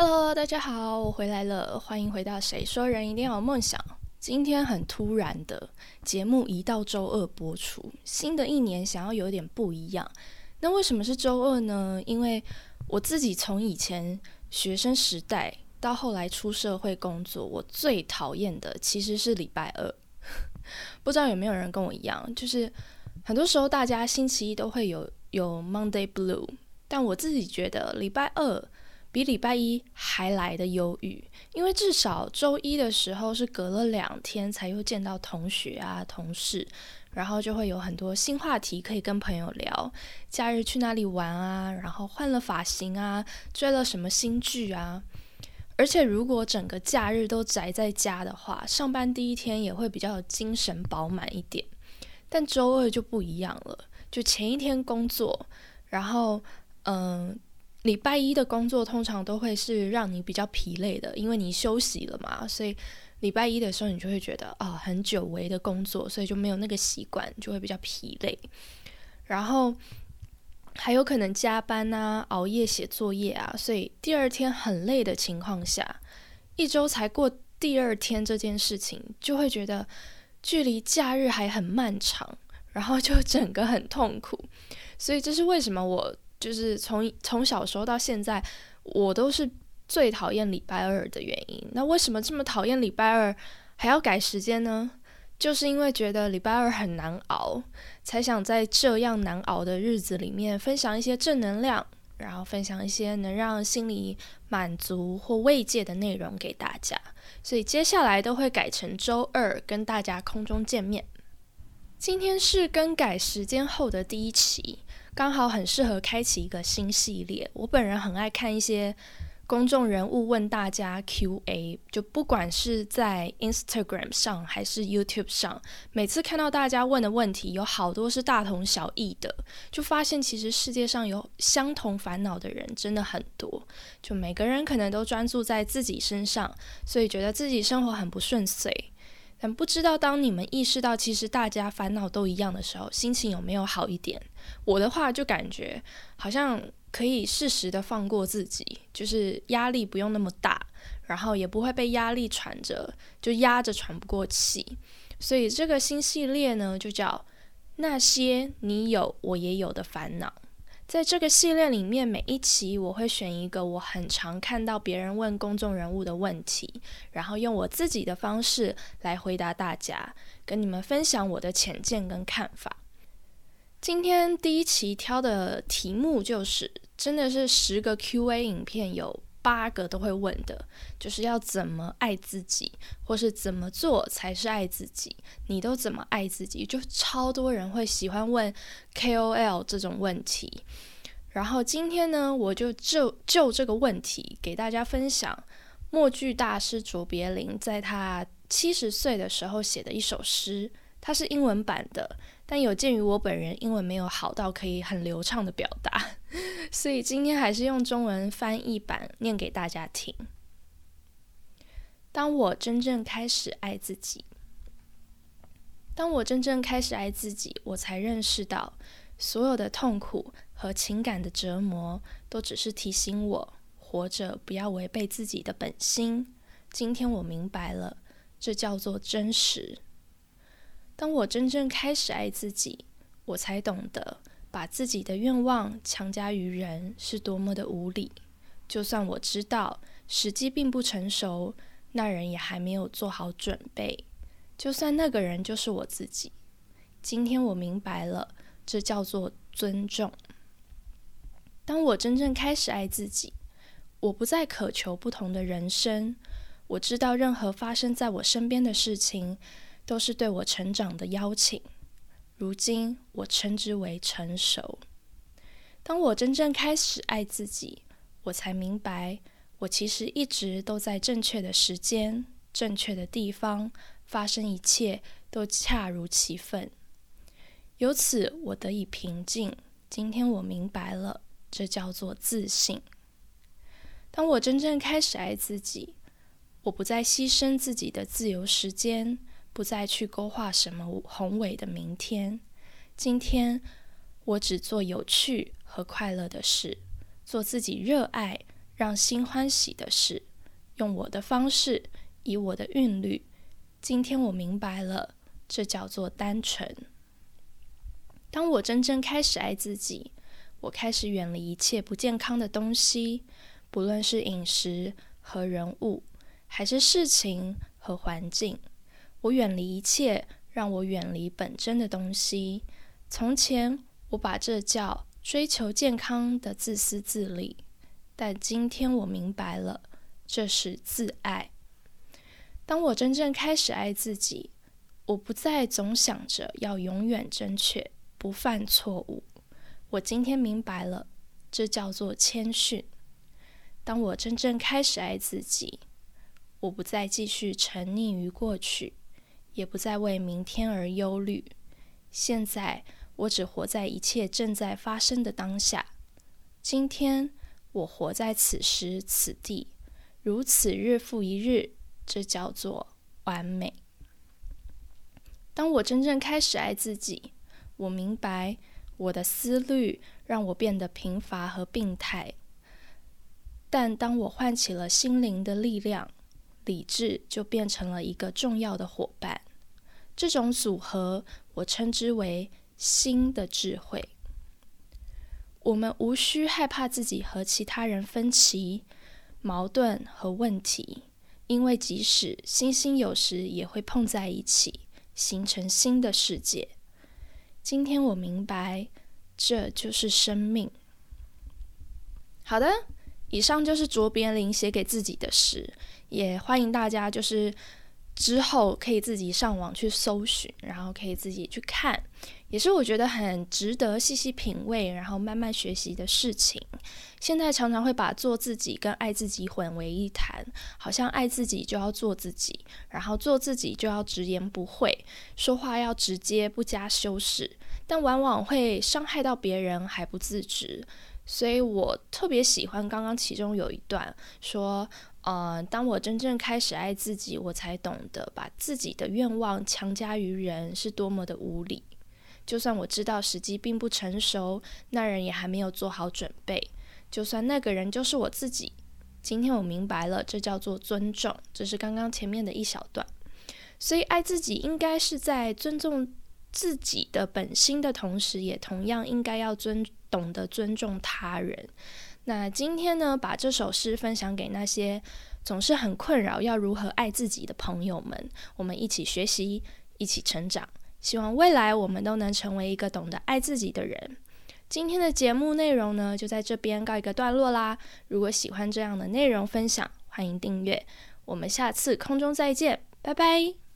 Hello，大家好，我回来了，欢迎回到《谁说人一定要有梦想》。今天很突然的，节目移到周二播出。新的一年想要有点不一样，那为什么是周二呢？因为我自己从以前学生时代到后来出社会工作，我最讨厌的其实是礼拜二。不知道有没有人跟我一样，就是很多时候大家星期一都会有有 Monday Blue，但我自己觉得礼拜二。比礼拜一还来的忧郁，因为至少周一的时候是隔了两天才又见到同学啊、同事，然后就会有很多新话题可以跟朋友聊。假日去哪里玩啊？然后换了发型啊？追了什么新剧啊？而且如果整个假日都宅在家的话，上班第一天也会比较精神饱满一点。但周二就不一样了，就前一天工作，然后嗯。礼拜一的工作通常都会是让你比较疲累的，因为你休息了嘛，所以礼拜一的时候你就会觉得啊，很久违的工作，所以就没有那个习惯，就会比较疲累。然后还有可能加班啊、熬夜写作业啊，所以第二天很累的情况下，一周才过第二天这件事情，就会觉得距离假日还很漫长，然后就整个很痛苦。所以这是为什么我。就是从从小时候到现在，我都是最讨厌礼拜二的原因。那为什么这么讨厌礼拜二，还要改时间呢？就是因为觉得礼拜二很难熬，才想在这样难熬的日子里面分享一些正能量，然后分享一些能让心里满足或慰藉的内容给大家。所以接下来都会改成周二跟大家空中见面。今天是更改时间后的第一期。刚好很适合开启一个新系列。我本人很爱看一些公众人物问大家 Q&A，就不管是在 Instagram 上还是 YouTube 上，每次看到大家问的问题，有好多是大同小异的，就发现其实世界上有相同烦恼的人真的很多。就每个人可能都专注在自己身上，所以觉得自己生活很不顺遂。但不知道，当你们意识到其实大家烦恼都一样的时候，心情有没有好一点？我的话就感觉好像可以适时的放过自己，就是压力不用那么大，然后也不会被压力喘着，就压着喘不过气。所以这个新系列呢，就叫那些你有我也有的烦恼。在这个系列里面，每一期我会选一个我很常看到别人问公众人物的问题，然后用我自己的方式来回答大家，跟你们分享我的浅见跟看法。今天第一期挑的题目就是，真的是十个 Q&A 影片有。八个都会问的，就是要怎么爱自己，或是怎么做才是爱自己？你都怎么爱自己？就超多人会喜欢问 KOL 这种问题。然后今天呢，我就就就这个问题给大家分享默剧大师卓别林在他七十岁的时候写的一首诗。它是英文版的，但有鉴于我本人英文没有好到可以很流畅的表达，所以今天还是用中文翻译版念给大家听。当我真正开始爱自己，当我真正开始爱自己，我才认识到，所有的痛苦和情感的折磨，都只是提醒我活着不要违背自己的本心。今天我明白了，这叫做真实。当我真正开始爱自己，我才懂得把自己的愿望强加于人是多么的无理。就算我知道时机并不成熟，那人也还没有做好准备。就算那个人就是我自己，今天我明白了，这叫做尊重。当我真正开始爱自己，我不再渴求不同的人生。我知道任何发生在我身边的事情。都是对我成长的邀请，如今我称之为成熟。当我真正开始爱自己，我才明白，我其实一直都在正确的时间、正确的地方发生，一切都恰如其分。由此，我得以平静。今天我明白了，这叫做自信。当我真正开始爱自己，我不再牺牲自己的自由时间。不再去勾画什么宏伟的明天。今天，我只做有趣和快乐的事，做自己热爱，让心欢喜的事，用我的方式，以我的韵律。今天我明白了，这叫做单纯。当我真正开始爱自己，我开始远离一切不健康的东西，不论是饮食和人物，还是事情和环境。我远离一切让我远离本真的东西。从前我把这叫追求健康的自私自利，但今天我明白了，这是自爱。当我真正开始爱自己，我不再总想着要永远正确。不犯错误，我今天明白了，这叫做谦逊。当我真正开始爱自己，我不再继续沉溺于过去，也不再为明天而忧虑。现在，我只活在一切正在发生的当下。今天，我活在此时此地，如此日复一日，这叫做完美。当我真正开始爱自己。我明白，我的思虑让我变得贫乏和病态。但当我唤起了心灵的力量，理智就变成了一个重要的伙伴。这种组合，我称之为新的智慧。我们无需害怕自己和其他人分歧、矛盾和问题，因为即使星星有时也会碰在一起，形成新的世界。今天我明白，这就是生命。好的，以上就是卓别林写给自己的诗，也欢迎大家就是之后可以自己上网去搜寻，然后可以自己去看。也是我觉得很值得细细品味，然后慢慢学习的事情。现在常常会把做自己跟爱自己混为一谈，好像爱自己就要做自己，然后做自己就要直言不讳，说话要直接不加修饰，但往往会伤害到别人还不自知。所以我特别喜欢刚刚其中有一段说，呃，当我真正开始爱自己，我才懂得把自己的愿望强加于人是多么的无理。就算我知道时机并不成熟，那人也还没有做好准备。就算那个人就是我自己，今天我明白了，这叫做尊重。这是刚刚前面的一小段。所以爱自己应该是在尊重自己的本心的同时，也同样应该要尊懂得尊重他人。那今天呢，把这首诗分享给那些总是很困扰要如何爱自己的朋友们，我们一起学习，一起成长。希望未来我们都能成为一个懂得爱自己的人。今天的节目内容呢，就在这边告一个段落啦。如果喜欢这样的内容分享，欢迎订阅。我们下次空中再见，拜拜。